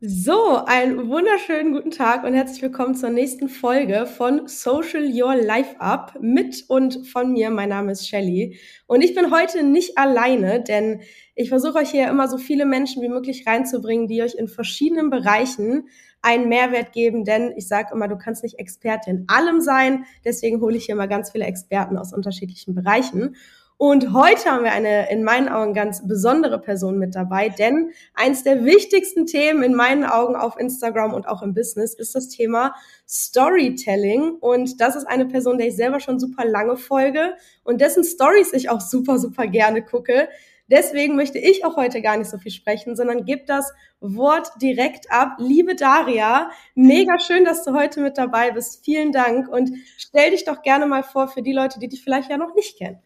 So, einen wunderschönen guten Tag und herzlich willkommen zur nächsten Folge von Social Your Life Up mit und von mir. Mein Name ist Shelly und ich bin heute nicht alleine, denn ich versuche euch hier immer so viele Menschen wie möglich reinzubringen, die euch in verschiedenen Bereichen einen Mehrwert geben, denn ich sage immer, du kannst nicht Experte in allem sein, deswegen hole ich hier mal ganz viele Experten aus unterschiedlichen Bereichen. Und heute haben wir eine in meinen Augen ganz besondere Person mit dabei, denn eins der wichtigsten Themen in meinen Augen auf Instagram und auch im Business ist das Thema Storytelling. Und das ist eine Person, der ich selber schon super lange folge und dessen Stories ich auch super, super gerne gucke. Deswegen möchte ich auch heute gar nicht so viel sprechen, sondern gebe das Wort direkt ab. Liebe Daria, mega schön, dass du heute mit dabei bist. Vielen Dank und stell dich doch gerne mal vor für die Leute, die dich vielleicht ja noch nicht kennen.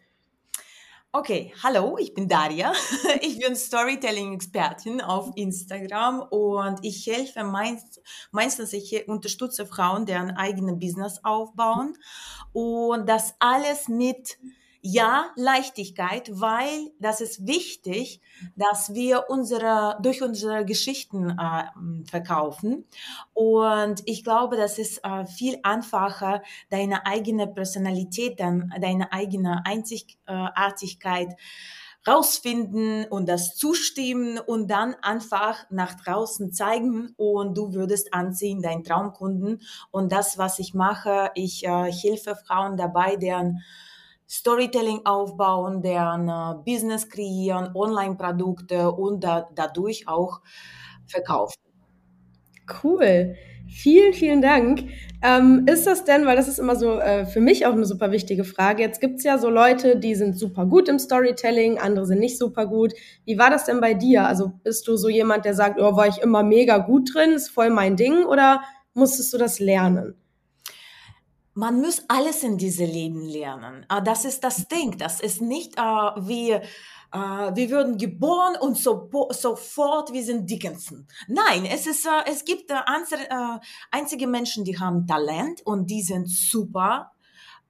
Okay, hallo, ich bin Daria. Ich bin Storytelling-Expertin auf Instagram und ich helfe meist, meistens, ich unterstütze Frauen, deren eigene Business aufbauen und das alles mit ja, Leichtigkeit, weil das ist wichtig, dass wir unsere, durch unsere Geschichten äh, verkaufen. Und ich glaube, das ist äh, viel einfacher, deine eigene Personalität, dann, deine eigene Einzigartigkeit rausfinden und das zustimmen und dann einfach nach draußen zeigen und du würdest anziehen, deinen Traumkunden. Und das, was ich mache, ich äh, helfe Frauen dabei, deren Storytelling aufbauen, deren äh, Business kreieren, Online-Produkte und da, dadurch auch verkaufen. Cool. Vielen, vielen Dank. Ähm, ist das denn, weil das ist immer so äh, für mich auch eine super wichtige Frage. Jetzt gibt's ja so Leute, die sind super gut im Storytelling, andere sind nicht super gut. Wie war das denn bei dir? Also bist du so jemand, der sagt, oh, war ich immer mega gut drin, ist voll mein Ding, oder musstest du das lernen? Man muss alles in diesem Leben lernen. Ah, das ist das Ding. Das ist nicht äh, wie äh, wir würden geboren und so, sofort wir sind Dickinson. Nein, es ist äh, es gibt äh, einzige Menschen, die haben Talent und die sind super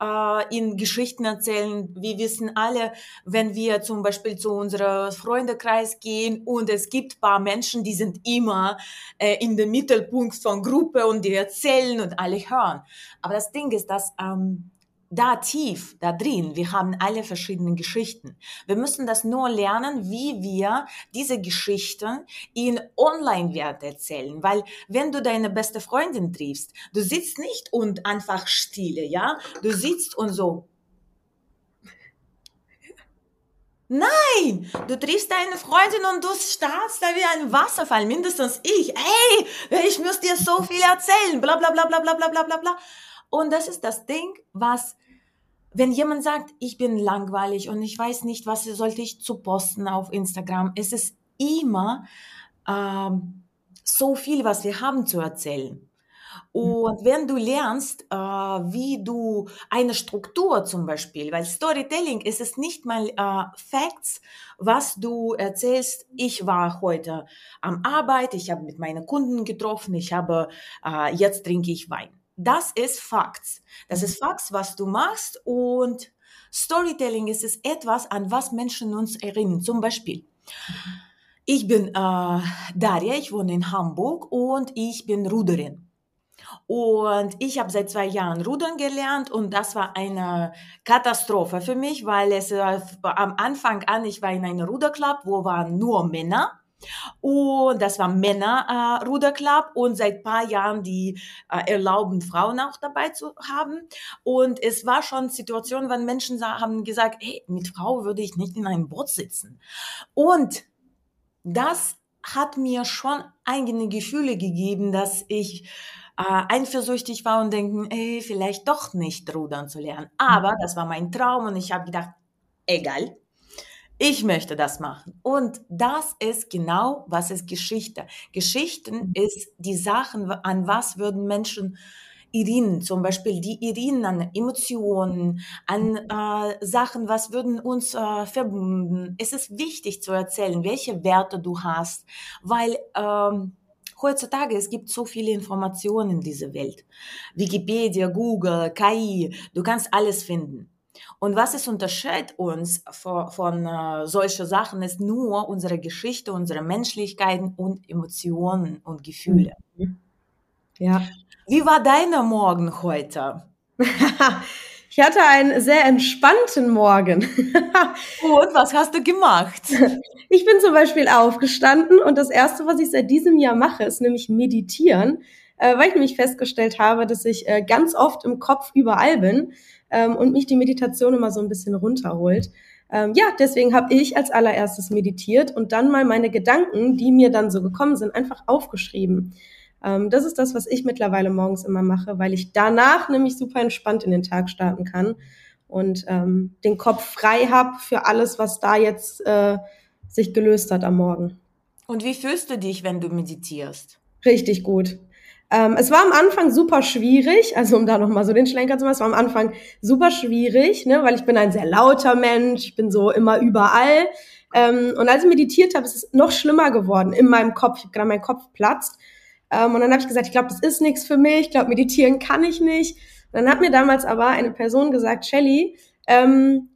äh, in Geschichten erzählen. Wir wissen alle, wenn wir zum Beispiel zu unserem Freundekreis gehen und es gibt paar Menschen, die sind immer äh, in dem Mittelpunkt von Gruppe und die erzählen und alle hören. Aber das Ding ist, dass ähm, da tief, da drin, wir haben alle verschiedene Geschichten. Wir müssen das nur lernen, wie wir diese Geschichten in Online-Wert erzählen. Weil wenn du deine beste Freundin triffst, du sitzt nicht und einfach stille, ja? Du sitzt und so. Nein, du triffst deine Freundin und du startst da wie ein Wasserfall, mindestens ich. Hey, ich muss dir so viel erzählen, bla bla bla bla bla bla bla bla. Und das ist das Ding, was, wenn jemand sagt, ich bin langweilig und ich weiß nicht, was sollte ich zu posten auf Instagram, es ist immer ähm, so viel, was wir haben zu erzählen. Und wenn du lernst, äh, wie du eine Struktur zum Beispiel, weil Storytelling ist es nicht mal äh, Facts, was du erzählst. Ich war heute am Arbeit, ich habe mit meinen Kunden getroffen, ich habe, äh, jetzt trinke ich Wein das ist Facts. Das ist Facts, was du machst und Storytelling ist es etwas, an was Menschen uns erinnern. Zum Beispiel, ich bin äh, Daria, ich wohne in Hamburg und ich bin Ruderin. Und ich habe seit zwei Jahren Rudern gelernt und das war eine Katastrophe für mich, weil es äh, am Anfang an, ich war in einem Ruderclub, wo waren nur Männer und das war Männer äh, und seit paar Jahren die äh, erlauben Frauen auch dabei zu haben. Und es war schon Situation, wenn Menschen haben gesagt, hey, mit Frau würde ich nicht in einem Boot sitzen. Und das hat mir schon eigene Gefühle gegeben, dass ich äh, eifersüchtig war und denken, ey, vielleicht doch nicht rudern zu lernen. Aber das war mein Traum und ich habe gedacht, egal, ich möchte das machen. Und das ist genau, was ist Geschichte. Geschichten ist die Sachen, an was würden Menschen erinnern, zum Beispiel die erinnern an Emotionen, an äh, Sachen, was würden uns äh, verbunden. Es ist wichtig zu erzählen, welche Werte du hast, weil ähm, heutzutage es gibt so viele Informationen in dieser Welt. Wikipedia, Google, KI, du kannst alles finden. Und was es unterscheidet uns von, von äh, solchen Sachen, ist nur unsere Geschichte, unsere Menschlichkeiten und Emotionen und Gefühle. Mhm. Ja. Wie war deiner Morgen heute? ich hatte einen sehr entspannten Morgen. und was hast du gemacht? Ich bin zum Beispiel aufgestanden und das erste, was ich seit diesem Jahr mache, ist nämlich meditieren, äh, weil ich nämlich festgestellt habe, dass ich äh, ganz oft im Kopf überall bin ähm, und mich die Meditation immer so ein bisschen runterholt. Ähm, ja, deswegen habe ich als allererstes meditiert und dann mal meine Gedanken, die mir dann so gekommen sind, einfach aufgeschrieben. Ähm, das ist das, was ich mittlerweile morgens immer mache, weil ich danach nämlich super entspannt in den Tag starten kann und ähm, den Kopf frei habe für alles, was da jetzt äh, sich gelöst hat am Morgen. Und wie fühlst du dich, wenn du meditierst? Richtig gut. Ähm, es war am Anfang super schwierig, also um da nochmal so den Schlenker zu machen, es war am Anfang super schwierig, ne, weil ich bin ein sehr lauter Mensch, ich bin so immer überall. Ähm, und als ich meditiert habe, ist es noch schlimmer geworden in meinem Kopf. Ich habe gerade mein Kopf platzt. Ähm, und dann habe ich gesagt, ich glaube, das ist nichts für mich. Ich glaube, meditieren kann ich nicht. Und dann hat mir damals aber eine Person gesagt, Shelly, ähm,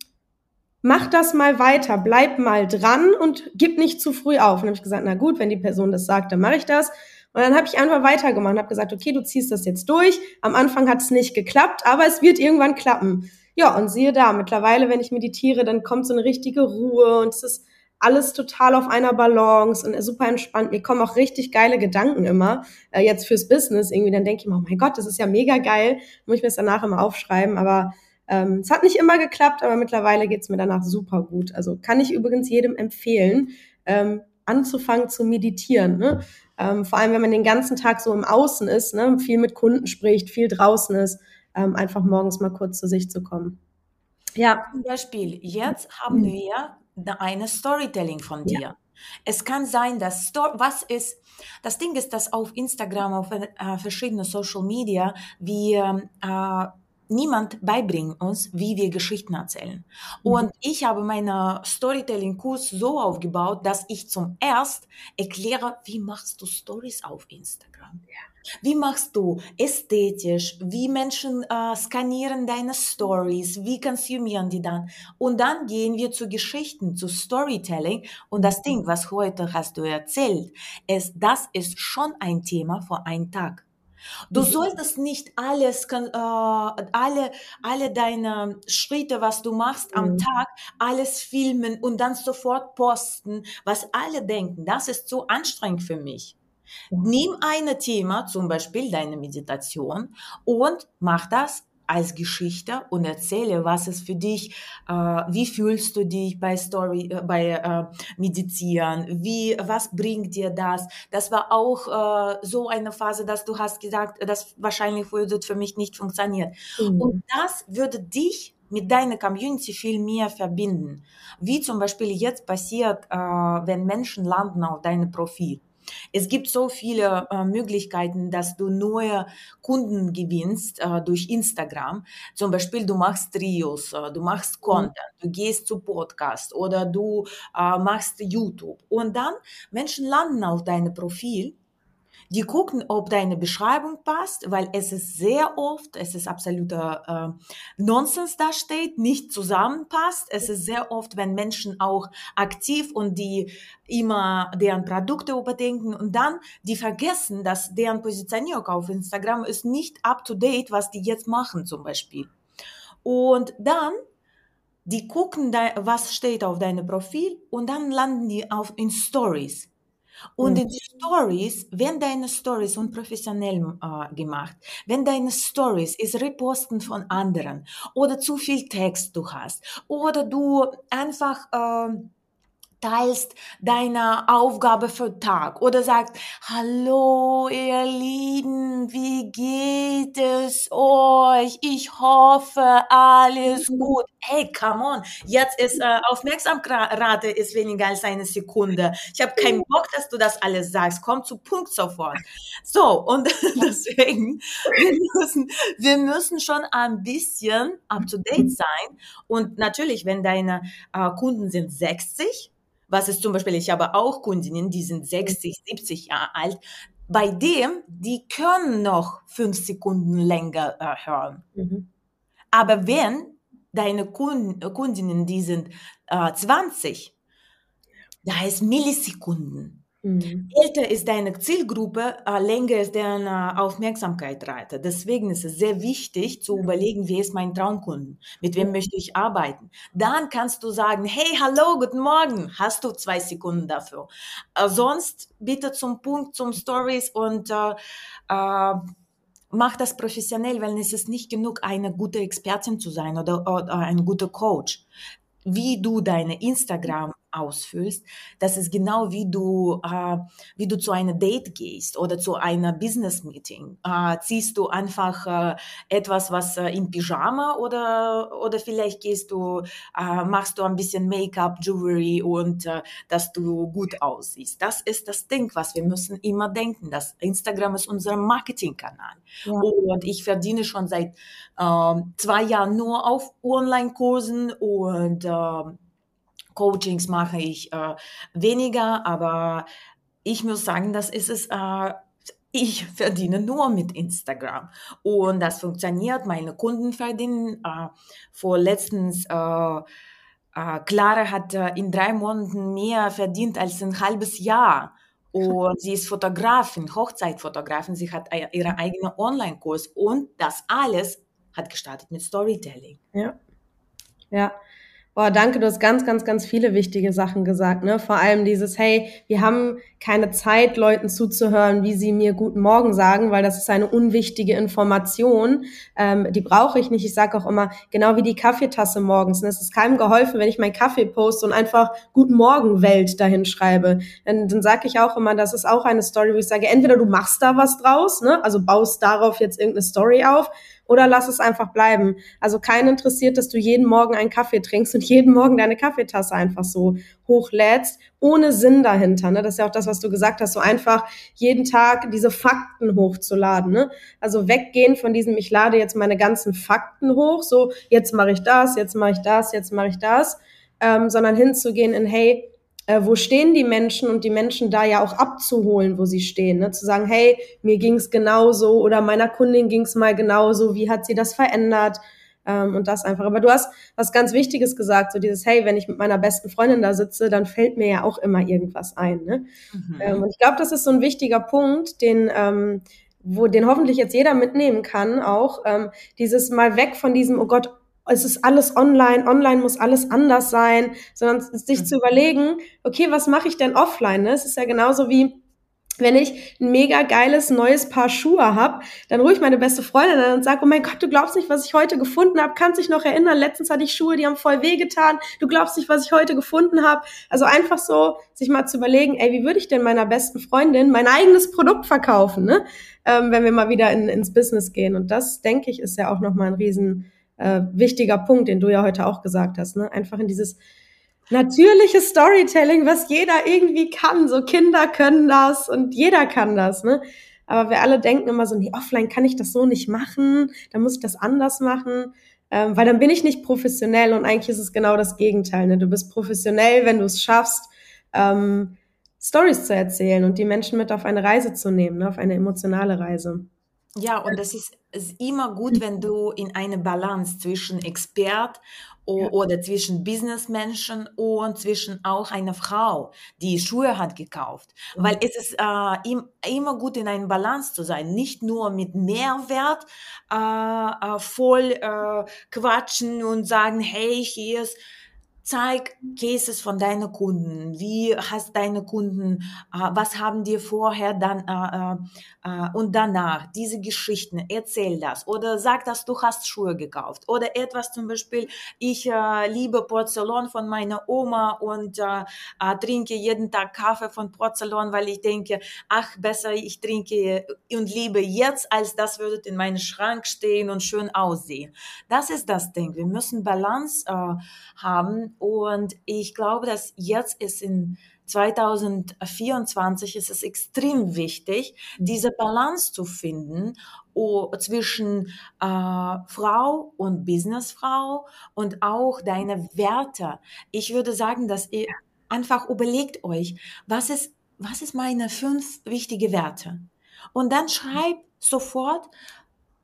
mach das mal weiter, bleib mal dran und gib nicht zu früh auf. Und dann habe ich gesagt, na gut, wenn die Person das sagt, dann mache ich das. Und dann habe ich einfach weitergemacht und habe gesagt, okay, du ziehst das jetzt durch. Am Anfang hat es nicht geklappt, aber es wird irgendwann klappen. Ja, und siehe da, mittlerweile, wenn ich meditiere, dann kommt so eine richtige Ruhe und es ist alles total auf einer Balance und super entspannt. Mir kommen auch richtig geile Gedanken immer, äh, jetzt fürs Business irgendwie. Dann denke ich mir, oh mein Gott, das ist ja mega geil. Muss ich mir das danach immer aufschreiben. Aber ähm, es hat nicht immer geklappt, aber mittlerweile geht's mir danach super gut. Also kann ich übrigens jedem empfehlen, ähm, anzufangen zu meditieren. Ne? Ähm, vor allem, wenn man den ganzen Tag so im Außen ist, ne? viel mit Kunden spricht, viel draußen ist, ähm, einfach morgens mal kurz zu sich zu kommen. Ja. Zum Beispiel, jetzt haben mhm. wir eine Storytelling von dir. Ja. Es kann sein, dass Sto was ist, das Ding ist, dass auf Instagram, auf äh, verschiedene Social Media, wir äh, niemand beibringt uns, wie wir Geschichten erzählen. Mhm. Und ich habe meinen Storytelling-Kurs so aufgebaut, dass ich zum erst erkläre, wie machst du Stories auf Instagram? Wie machst du ästhetisch? Wie Menschen äh, skanieren deine Stories? Wie konsumieren die dann? Und dann gehen wir zu Geschichten, zu Storytelling. Und das Ding, was heute hast du erzählt, ist, das ist schon ein Thema vor einem Tag. Du solltest nicht alles, äh, alle, alle deine Schritte, was du machst am mhm. Tag, alles filmen und dann sofort posten, was alle denken. Das ist zu anstrengend für mich. Nimm ein Thema, zum Beispiel deine Meditation, und mach das als Geschichte und erzähle, was es für dich, äh, wie fühlst du dich bei Story, äh, bei äh, Meditieren, wie, was bringt dir das? Das war auch äh, so eine Phase, dass du hast gesagt, das wahrscheinlich würde für mich nicht funktionieren. Mhm. Und das würde dich mit deiner Community viel mehr verbinden. Wie zum Beispiel jetzt passiert, äh, wenn Menschen landen auf deinem Profil. Es gibt so viele äh, Möglichkeiten, dass du neue Kunden gewinnst äh, durch Instagram. Zum Beispiel, du machst Reels, äh, du machst mhm. Content, du gehst zu Podcast oder du äh, machst YouTube. Und dann Menschen landen auf deinem Profil die gucken, ob deine Beschreibung passt, weil es ist sehr oft, es ist absoluter äh, Nonsens da steht, nicht zusammenpasst. Es ist sehr oft, wenn Menschen auch aktiv und die immer deren Produkte überdenken und dann die vergessen, dass deren Positionierung auf Instagram ist nicht up to date, was die jetzt machen zum Beispiel. Und dann die gucken, was steht auf deinem Profil und dann landen die auf in Stories. Und in Stories, wenn deine Stories unprofessionell äh, gemacht, wenn deine Stories ist Reposten von anderen oder zu viel Text du hast oder du einfach äh, teilst deine Aufgabe für Tag oder sagst, hallo ihr Lieben, wie geht es euch? Ich hoffe, alles gut. Hey, come on, jetzt ist äh, Aufmerksamrate ist weniger als eine Sekunde. Ich habe keinen. Bock, dass du das alles sagst. Komm zu Punkt sofort. So, und deswegen, wir müssen, wir müssen schon ein bisschen up to date sein. Und natürlich, wenn deine äh, Kunden sind 60, was ist zum Beispiel, ich habe auch Kundinnen, die sind 60, 70 Jahre alt. Bei dem, die können noch fünf Sekunden länger äh, hören. Mhm. Aber wenn deine Kunden, Kundinnen, die sind äh, 20, da ist Millisekunden. Mhm. Älter ist deine Zielgruppe, äh, länger ist deine Aufmerksamkeitsrate. Deswegen ist es sehr wichtig zu überlegen, wer ist mein Traumkunden, mit wem möchte ich arbeiten. Dann kannst du sagen, hey, hallo, guten Morgen, hast du zwei Sekunden dafür. Äh, sonst bitte zum Punkt, zum Stories und äh, äh, mach das professionell, weil es ist nicht genug, eine gute Expertin zu sein oder, oder ein guter Coach wie du deine Instagram ausfüllst, das ist genau wie du, äh, wie du zu einer Date gehst oder zu einer Business Meeting. Äh, ziehst du einfach äh, etwas, was äh, in Pyjama oder, oder vielleicht gehst du, äh, machst du ein bisschen Make-up, Jewelry und äh, dass du gut aussiehst. Das ist das Ding, was wir müssen immer denken. dass Instagram ist unser Marketingkanal. Ja. Und ich verdiene schon seit ähm, zwei Jahren nur auf Online-Kursen und ähm, Coachings mache ich äh, weniger, aber ich muss sagen, das ist es. Äh, ich verdiene nur mit Instagram und das funktioniert. Meine Kunden verdienen. Äh, vor letztens äh, äh, Clara hat äh, in drei Monaten mehr verdient als ein halbes Jahr. Und sie ist Fotografin, Hochzeitfotografin. Sie hat äh, ihren eigenen Online-Kurs und das alles hat gestartet mit Storytelling. Ja. Ja, Boah, danke, du hast ganz, ganz, ganz viele wichtige Sachen gesagt, ne? Vor allem dieses, hey, wir haben keine Zeit, Leuten zuzuhören, wie sie mir guten Morgen sagen, weil das ist eine unwichtige Information. Ähm, die brauche ich nicht. Ich sage auch immer, genau wie die Kaffeetasse morgens. Ne? Es ist keinem geholfen, wenn ich meinen Kaffee poste und einfach Guten Morgen Welt dahin schreibe. Dann, dann sage ich auch immer, das ist auch eine Story, wo ich sage, entweder du machst da was draus, ne? also baust darauf jetzt irgendeine Story auf, oder lass es einfach bleiben. Also keinen interessiert, dass du jeden Morgen einen Kaffee trinkst und jeden Morgen deine Kaffeetasse einfach so hochlädst, ohne Sinn dahinter. Ne? Das ist ja auch das, was du gesagt hast, so einfach jeden Tag diese Fakten hochzuladen. Ne? Also weggehen von diesem, ich lade jetzt meine ganzen Fakten hoch, so jetzt mache ich das, jetzt mache ich das, jetzt mache ich das, ähm, sondern hinzugehen in, hey, äh, wo stehen die Menschen und die Menschen da ja auch abzuholen, wo sie stehen. Ne? Zu sagen, hey, mir ging's genauso oder meiner Kundin ging's mal genauso, wie hat sie das verändert? Ähm, und das einfach. Aber du hast was ganz Wichtiges gesagt, so dieses, hey, wenn ich mit meiner besten Freundin da sitze, dann fällt mir ja auch immer irgendwas ein. Ne? Mhm. Ähm, und ich glaube, das ist so ein wichtiger Punkt, den ähm, wo den hoffentlich jetzt jeder mitnehmen kann, auch ähm, dieses mal weg von diesem, oh Gott, es ist alles online, online muss alles anders sein, sondern sich mhm. zu überlegen, okay, was mache ich denn offline? Ne? Es ist ja genauso wie, wenn ich ein mega geiles neues Paar Schuhe hab, dann rufe ich meine beste Freundin an und sage, oh mein Gott, du glaubst nicht, was ich heute gefunden habe. Kannst dich noch erinnern, letztens hatte ich Schuhe, die haben voll wehgetan. Du glaubst nicht, was ich heute gefunden habe. Also einfach so, sich mal zu überlegen, ey, wie würde ich denn meiner besten Freundin mein eigenes Produkt verkaufen, ne? Ähm, wenn wir mal wieder in, ins Business gehen. Und das, denke ich, ist ja auch nochmal ein riesen äh, wichtiger Punkt, den du ja heute auch gesagt hast. Ne? Einfach in dieses natürliche Storytelling, was jeder irgendwie kann. So Kinder können das und jeder kann das. Ne? Aber wir alle denken immer so, nee, offline kann ich das so nicht machen, dann muss ich das anders machen, ähm, weil dann bin ich nicht professionell und eigentlich ist es genau das Gegenteil. Ne? Du bist professionell, wenn du es schaffst, ähm, Stories zu erzählen und die Menschen mit auf eine Reise zu nehmen, ne? auf eine emotionale Reise. Ja, und es ist, ist immer gut, wenn du in eine Balance zwischen Expert ja. oder zwischen Businessmenschen und zwischen auch einer Frau, die Schuhe hat gekauft. Mhm. Weil es ist äh, im, immer gut, in einer Balance zu sein. Nicht nur mit Mehrwert äh, äh, voll äh, quatschen und sagen, hey, hier ist Zeig Cases von deinen Kunden. Wie hast deine Kunden, äh, was haben die vorher dann äh, äh, und danach? Diese Geschichten, erzähl das. Oder sag, dass du hast Schuhe gekauft. Oder etwas zum Beispiel, ich äh, liebe Porzellan von meiner Oma und äh, äh, trinke jeden Tag Kaffee von Porzellan, weil ich denke, ach, besser ich trinke und liebe jetzt, als das würde in meinem Schrank stehen und schön aussehen. Das ist das Ding. Wir müssen Balance haben und ich glaube, dass jetzt ist in 2024 ist es extrem wichtig, diese Balance zu finden zwischen äh, Frau und Businessfrau und auch deine Werte. Ich würde sagen, dass ihr einfach überlegt euch, was ist, was ist meine fünf wichtige Werte? Und dann schreibt sofort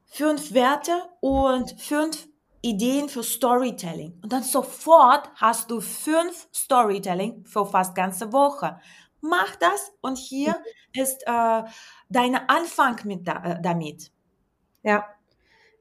fünf Werte und fünf Ideen für Storytelling. Und dann sofort hast du fünf Storytelling für fast ganze Woche. Mach das und hier ist äh, dein Anfang mit da, äh, damit. Ja.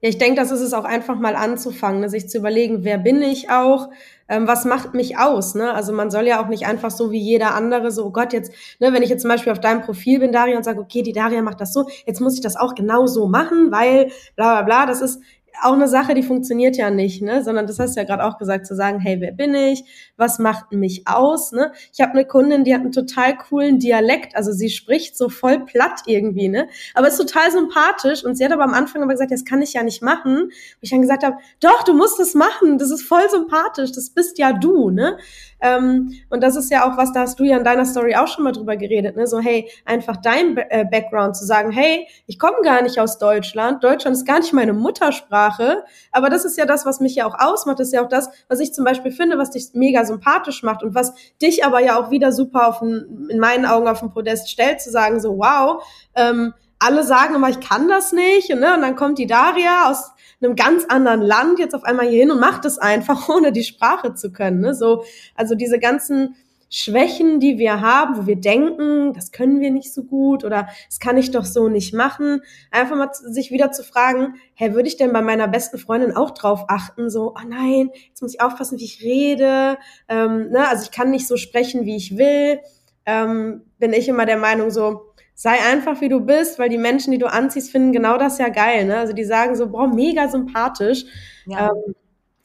Ja, ich denke, das ist es auch einfach mal anzufangen, ne? sich zu überlegen, wer bin ich auch, ähm, was macht mich aus, ne? Also man soll ja auch nicht einfach so wie jeder andere so, oh Gott, jetzt, ne, wenn ich jetzt zum Beispiel auf deinem Profil bin, Daria, und sage, okay, die Daria macht das so, jetzt muss ich das auch genau so machen, weil bla bla bla, das ist, auch eine Sache, die funktioniert ja nicht, ne? Sondern das hast du ja gerade auch gesagt, zu sagen, hey, wer bin ich? Was macht mich aus? Ne? Ich habe eine Kundin, die hat einen total coolen Dialekt, also sie spricht so voll platt irgendwie, ne? Aber ist total sympathisch und sie hat aber am Anfang aber gesagt, das kann ich ja nicht machen. Wo ich dann gesagt habe, doch, du musst das machen, das ist voll sympathisch, das bist ja du, ne? Ähm, und das ist ja auch was, da hast du ja in deiner Story auch schon mal drüber geredet, ne? So, hey, einfach dein äh, Background zu sagen, hey, ich komme gar nicht aus Deutschland, Deutschland ist gar nicht meine Muttersprache, aber das ist ja das, was mich ja auch ausmacht, das ist ja auch das, was ich zum Beispiel finde, was dich mega sympathisch macht und was dich aber ja auch wieder super auf ein, in meinen Augen auf den Podest stellt, zu sagen, so, wow, ähm, alle sagen immer, ich kann das nicht, ne? und dann kommt die Daria aus einem ganz anderen Land jetzt auf einmal hier hin und macht es einfach, ohne die Sprache zu können. Ne? So, also diese ganzen Schwächen, die wir haben, wo wir denken, das können wir nicht so gut oder das kann ich doch so nicht machen, einfach mal sich wieder zu fragen, hey, würde ich denn bei meiner besten Freundin auch drauf achten, so, oh nein, jetzt muss ich aufpassen, wie ich rede, ähm, ne? also ich kann nicht so sprechen, wie ich will, ähm, bin ich immer der Meinung so, sei einfach wie du bist, weil die Menschen, die du anziehst, finden genau das ja geil. Ne? Also die sagen so, boah, mega sympathisch. Ja. Ähm,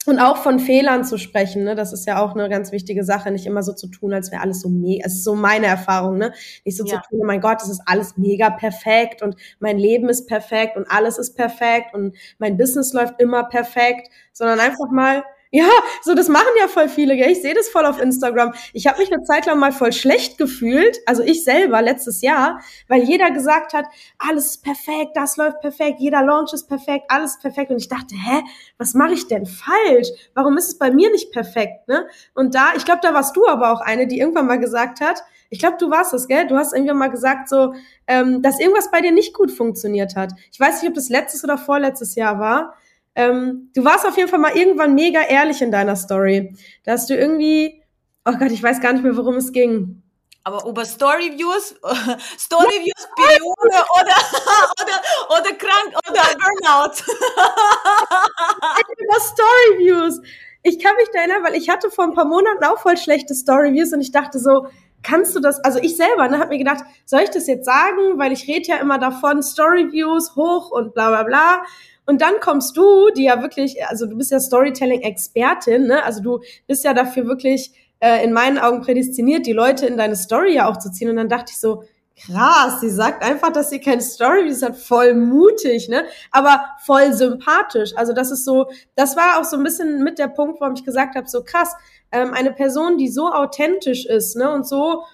und auch von Fehlern zu sprechen, ne, das ist ja auch eine ganz wichtige Sache, nicht immer so zu tun, als wäre alles so mega, es ist so meine Erfahrung, ne, nicht so ja. zu tun, oh mein Gott, es ist alles mega perfekt und mein Leben ist perfekt und alles ist perfekt und mein Business läuft immer perfekt, sondern einfach mal ja, so das machen ja voll viele, gell? Ich sehe das voll auf Instagram. Ich habe mich eine Zeit lang mal voll schlecht gefühlt, also ich selber letztes Jahr, weil jeder gesagt hat, alles ist perfekt, das läuft perfekt, jeder Launch ist perfekt, alles ist perfekt und ich dachte, hä, was mache ich denn falsch? Warum ist es bei mir nicht perfekt, ne? Und da, ich glaube, da warst du aber auch eine, die irgendwann mal gesagt hat, ich glaube, du warst es, gell? Du hast irgendwann mal gesagt so, ähm, dass irgendwas bei dir nicht gut funktioniert hat. Ich weiß nicht, ob das letztes oder vorletztes Jahr war. Ähm, du warst auf jeden Fall mal irgendwann mega ehrlich in deiner Story. Da hast du irgendwie, oh Gott, ich weiß gar nicht mehr, worum es ging. Aber über Storyviews, Storyviews, Periode oder, oder, oder krank oder Burnout. über Storyviews. Ich kann mich da erinnern, weil ich hatte vor ein paar Monaten auch voll schlechte Storyviews und ich dachte so, kannst du das, also ich selber, ne, hab mir gedacht, soll ich das jetzt sagen, weil ich rede ja immer davon, Storyviews hoch und bla bla bla. Und dann kommst du, die ja wirklich, also du bist ja Storytelling-Expertin, ne? Also du bist ja dafür wirklich äh, in meinen Augen prädestiniert, die Leute in deine Story ja auch zu ziehen. Und dann dachte ich so, krass, sie sagt einfach, dass sie keine Story ist, hat voll mutig, ne? Aber voll sympathisch. Also das ist so, das war auch so ein bisschen mit der Punkt, warum ich gesagt habe, so krass, ähm, eine Person, die so authentisch ist, ne? Und so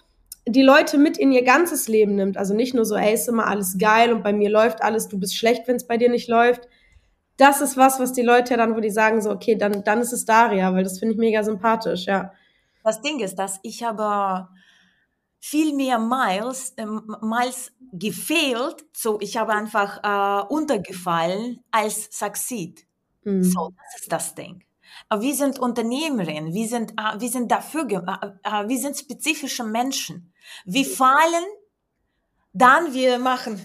die Leute mit in ihr ganzes Leben nimmt. Also nicht nur so, hey, ist immer alles geil und bei mir läuft alles, du bist schlecht, wenn es bei dir nicht läuft, das ist was, was die Leute ja dann, wo die sagen so, okay, dann, dann ist es Daria, weil das finde ich mega sympathisch, ja. Das Ding ist, dass ich habe viel mehr Miles, äh, Miles gefehlt, so ich habe einfach äh, untergefallen als Succeed. Mhm. So, das ist das Ding. Wir sind Unternehmerin, wir sind, äh, wir sind dafür, äh, äh, wir sind spezifische Menschen. Wir fallen, dann wir machen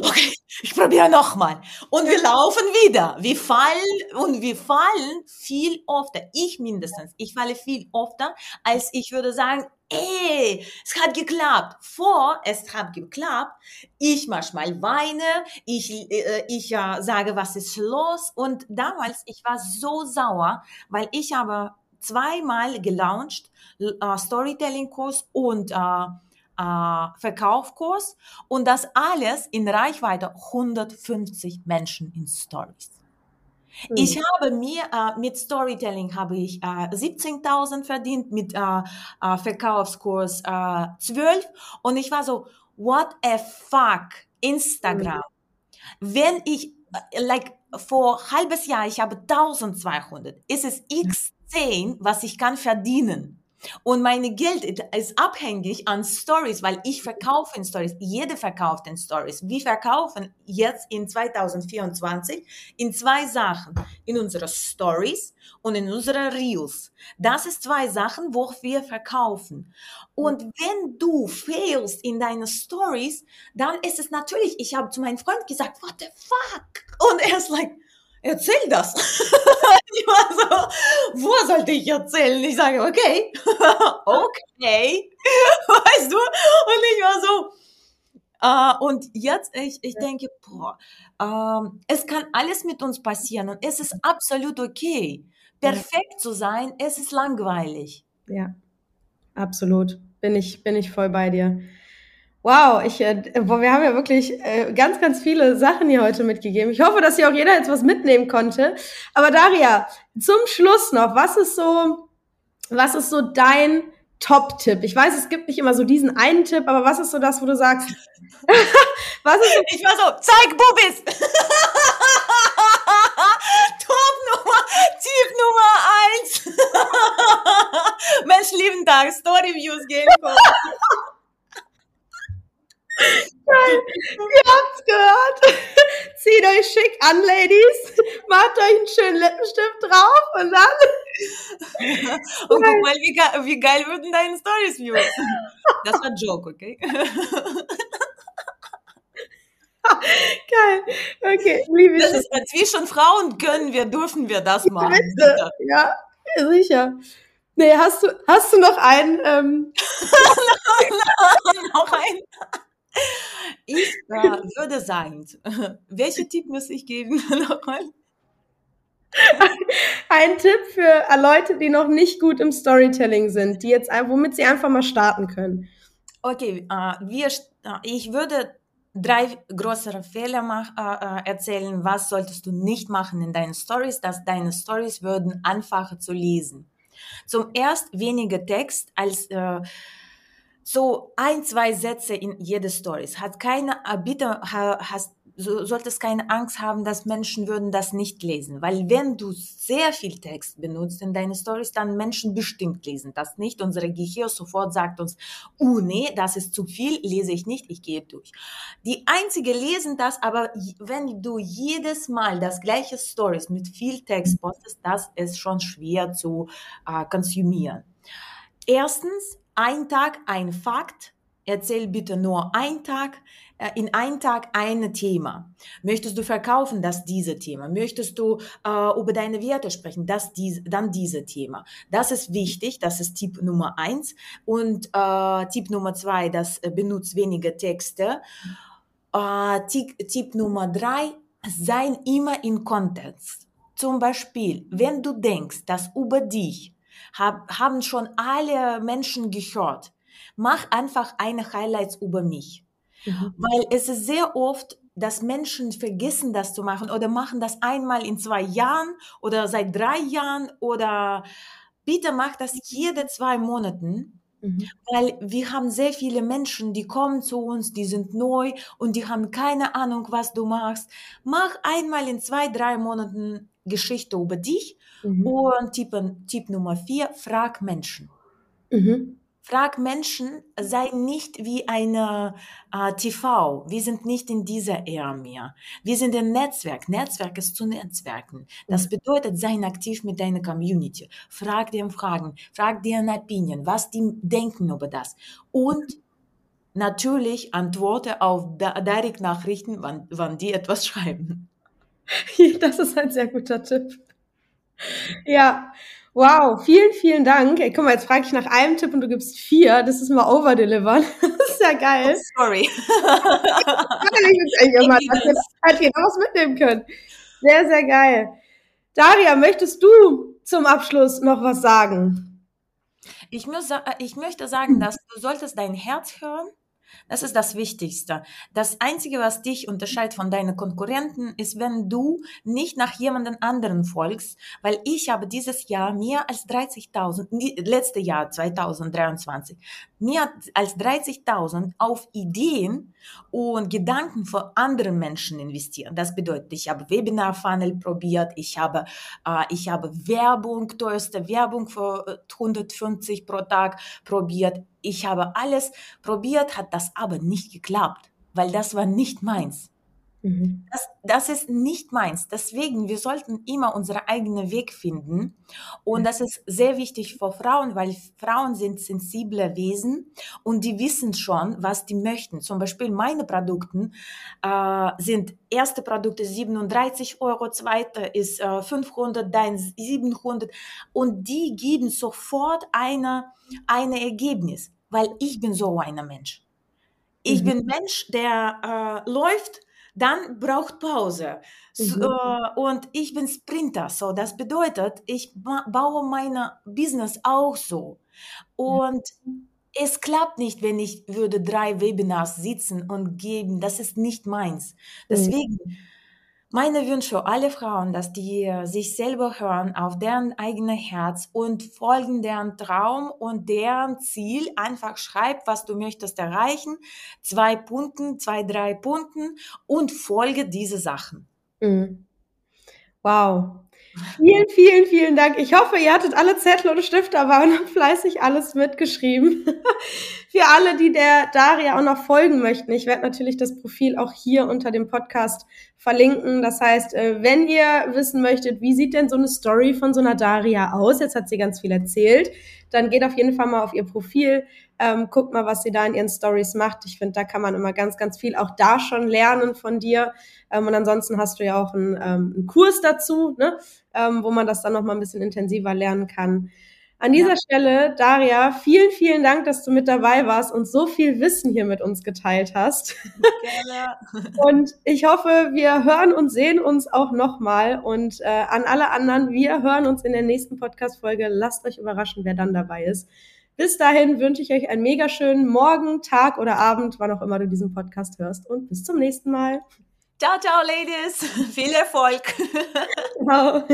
okay, ich probiere nochmal. Und wir laufen wieder. Wir fallen und wir fallen viel öfter. Ich mindestens. Ich falle viel öfter, als ich würde sagen, ey, es hat geklappt. Vor, es hat geklappt. Ich manchmal weine, ich, äh, ich äh, sage, was ist los? Und damals, ich war so sauer, weil ich habe zweimal gelauncht, äh, Storytelling-Kurs und äh, äh, Verkaufskurs und das alles in Reichweite 150 Menschen in Stories. Mhm. Ich habe mir äh, mit Storytelling habe ich äh, 17.000 verdient, mit äh, äh, Verkaufskurs äh, 12 und ich war so, what a fuck, Instagram. Mhm. Wenn ich, äh, like, vor halbes Jahr, ich habe 1200, ist es x10, was ich kann verdienen. Und meine Geld ist abhängig an Stories, weil ich verkaufe in Stories. Jeder verkauft in Stories. Wir verkaufen jetzt in 2024 in zwei Sachen. In unsere Stories und in unsere Reels. Das ist zwei Sachen, wo wir verkaufen. Und wenn du failst in deine Stories, dann ist es natürlich, ich habe zu meinem Freund gesagt, what the fuck? Und er ist like, erzähl das. ich war so, wo sollte ich erzählen? Ich sage, okay, okay, weißt du? Und ich war so, Uh, und jetzt, ich, ich denke, boah, uh, es kann alles mit uns passieren und es ist absolut okay. Perfekt zu sein, es ist langweilig. Ja, absolut. Bin ich, bin ich voll bei dir. Wow, ich, äh, wir haben ja wirklich äh, ganz, ganz viele Sachen hier heute mitgegeben. Ich hoffe, dass hier auch jeder jetzt was mitnehmen konnte. Aber Daria, zum Schluss noch, was ist so, was ist so dein Top-Tipp? Ich weiß, es gibt nicht immer so diesen einen Tipp, aber was ist so das, wo du sagst, was ist so? Ich war so, zeig Bubis! Top Nummer, Tipp Nummer eins. Mensch, lieben Tag, Story Views gehen. Geil. Ihr habt's gehört. Zieht euch schick an, Ladies. Macht euch einen schönen Lippenstift drauf und dann. und guck mal, wie geil, wie geil würden deine Stories views. Das war Joke, okay? Geil. Okay, liebe Das ist zwischen Frauen können wir, dürfen wir das machen. Bitte. Ja, sicher. Nee, hast du, hast du noch einen? Ähm... noch einen. Ich äh, würde sagen, welchen Tipp muss ich geben nochmal? Ein Tipp für Leute, die noch nicht gut im Storytelling sind, die jetzt, womit sie einfach mal starten können. Okay, äh, wir, ich würde drei größere Fehler mach, äh, erzählen. Was solltest du nicht machen in deinen Stories, dass deine Stories würden einfacher zu lesen. Zum erst weniger Text als äh, so ein, zwei Sätze in jede Stories. Hat keine, bitte hast, so, solltest keine Angst haben, dass Menschen würden das nicht lesen. Weil wenn du sehr viel Text benutzt in deine Stories, dann Menschen bestimmt lesen das nicht. Unsere Gehirn sofort sagt uns, oh nee, das ist zu viel, lese ich nicht, ich gehe durch. Die einzige lesen das, aber wenn du jedes Mal das gleiche Stories mit viel Text postest, das ist schon schwer zu äh, konsumieren. Erstens, ein Tag ein Fakt, erzähl bitte nur ein Tag, äh, in ein Tag ein Thema. Möchtest du verkaufen, das diese Thema. Möchtest du äh, über deine Werte sprechen, das dies, dann diese Thema. Das ist wichtig, das ist Tipp Nummer eins. Und äh, Tipp Nummer zwei, das äh, benutzt weniger Texte. Äh, Tipp, Tipp Nummer drei, sei immer in Kontext. Zum Beispiel, wenn du denkst, dass über dich hab, haben schon alle Menschen gehört. Mach einfach eine Highlights über mich. Mhm. Weil es ist sehr oft, dass Menschen vergessen, das zu machen oder machen das einmal in zwei Jahren oder seit drei Jahren oder bitte mach das jede zwei Monaten. Mhm. Weil wir haben sehr viele Menschen, die kommen zu uns, die sind neu und die haben keine Ahnung, was du machst. Mach einmal in zwei, drei Monaten Geschichte über dich Mhm. Und Tipp, Tipp Nummer vier, frag Menschen. Mhm. Frag Menschen, sei nicht wie eine äh, TV. Wir sind nicht in dieser Ära mehr. Wir sind ein Netzwerk. Netzwerk ist zu Netzwerken. Das mhm. bedeutet, sei aktiv mit deiner Community. Frag dir Fragen, frag dir eine Opinion, was die denken über das. Und natürlich antworte auf Direct-Nachrichten, wann, wann die etwas schreiben. Das ist ein sehr guter Tipp. Ja, wow, vielen, vielen Dank. Guck mal, jetzt frage ich nach einem Tipp und du gibst vier. Das ist mal overdelivern. Das ist ja geil. Oh, sorry. hat jeder was mitnehmen können. Sehr, sehr geil. Daria, möchtest du zum Abschluss noch was sagen? Ich, muss, ich möchte sagen, dass du solltest dein Herz hören Das ist das Wichtigste. Das Einzige, was dich unterscheidet von deinen Konkurrenten, ist, wenn du nicht nach jemandem anderen folgst, weil ich habe dieses Jahr mehr als 30.000, letzte Jahr 2023, mehr als 30.000 auf Ideen und Gedanken von anderen Menschen investieren. Das bedeutet, ich habe Webinar-Funnel probiert, ich habe, äh, ich habe Werbung, teuerste Werbung für 150 pro Tag probiert. Ich habe alles probiert, hat das aber nicht geklappt, weil das war nicht meins. Mhm. Das, das ist nicht meins. Deswegen, wir sollten immer unseren eigenen Weg finden. Und das ist sehr wichtig für Frauen, weil Frauen sind sensible Wesen und die wissen schon, was die möchten. Zum Beispiel meine Produkte äh, sind erste Produkte 37 Euro, zweite ist äh, 500, dein 700 und die geben sofort eine, ein Ergebnis, weil ich bin so ein Mensch. Ich mhm. bin Mensch, der äh, läuft dann braucht Pause. Mhm. Äh, und ich bin Sprinter, so das bedeutet, ich baue mein Business auch so. Und mhm. es klappt nicht, wenn ich würde drei Webinars sitzen und geben. Das ist nicht meins. Deswegen mhm meine Wünsche alle Frauen, dass die äh, sich selber hören auf deren eigene Herz und folgen deren Traum und deren Ziel. Einfach schreib, was du möchtest erreichen. Zwei Punkten, zwei, drei Punkten und folge diese Sachen. Mhm. Wow. Vielen, vielen, vielen Dank. Ich hoffe, ihr hattet alle Zettel und Stifte dabei und habt fleißig alles mitgeschrieben. Für alle, die der Daria auch noch folgen möchten, ich werde natürlich das Profil auch hier unter dem Podcast verlinken. Das heißt, äh, wenn ihr wissen möchtet, wie sieht denn so eine Story von so einer Daria aus? Jetzt hat sie ganz viel erzählt. Dann geht auf jeden Fall mal auf ihr Profil, ähm, guckt mal, was sie da in ihren Stories macht. Ich finde, da kann man immer ganz, ganz viel auch da schon lernen von dir. Ähm, und ansonsten hast du ja auch einen, ähm, einen Kurs dazu, ne? ähm, wo man das dann noch mal ein bisschen intensiver lernen kann. An dieser ja. Stelle, Daria, vielen, vielen Dank, dass du mit dabei warst und so viel Wissen hier mit uns geteilt hast. Gerne. Und ich hoffe, wir hören und sehen uns auch nochmal. Und äh, an alle anderen, wir hören uns in der nächsten Podcast-Folge. Lasst euch überraschen, wer dann dabei ist. Bis dahin wünsche ich euch einen mega schönen Morgen, Tag oder Abend, wann auch immer du diesen Podcast hörst. Und bis zum nächsten Mal. Ciao, ciao, Ladies. Viel Erfolg. Ciao.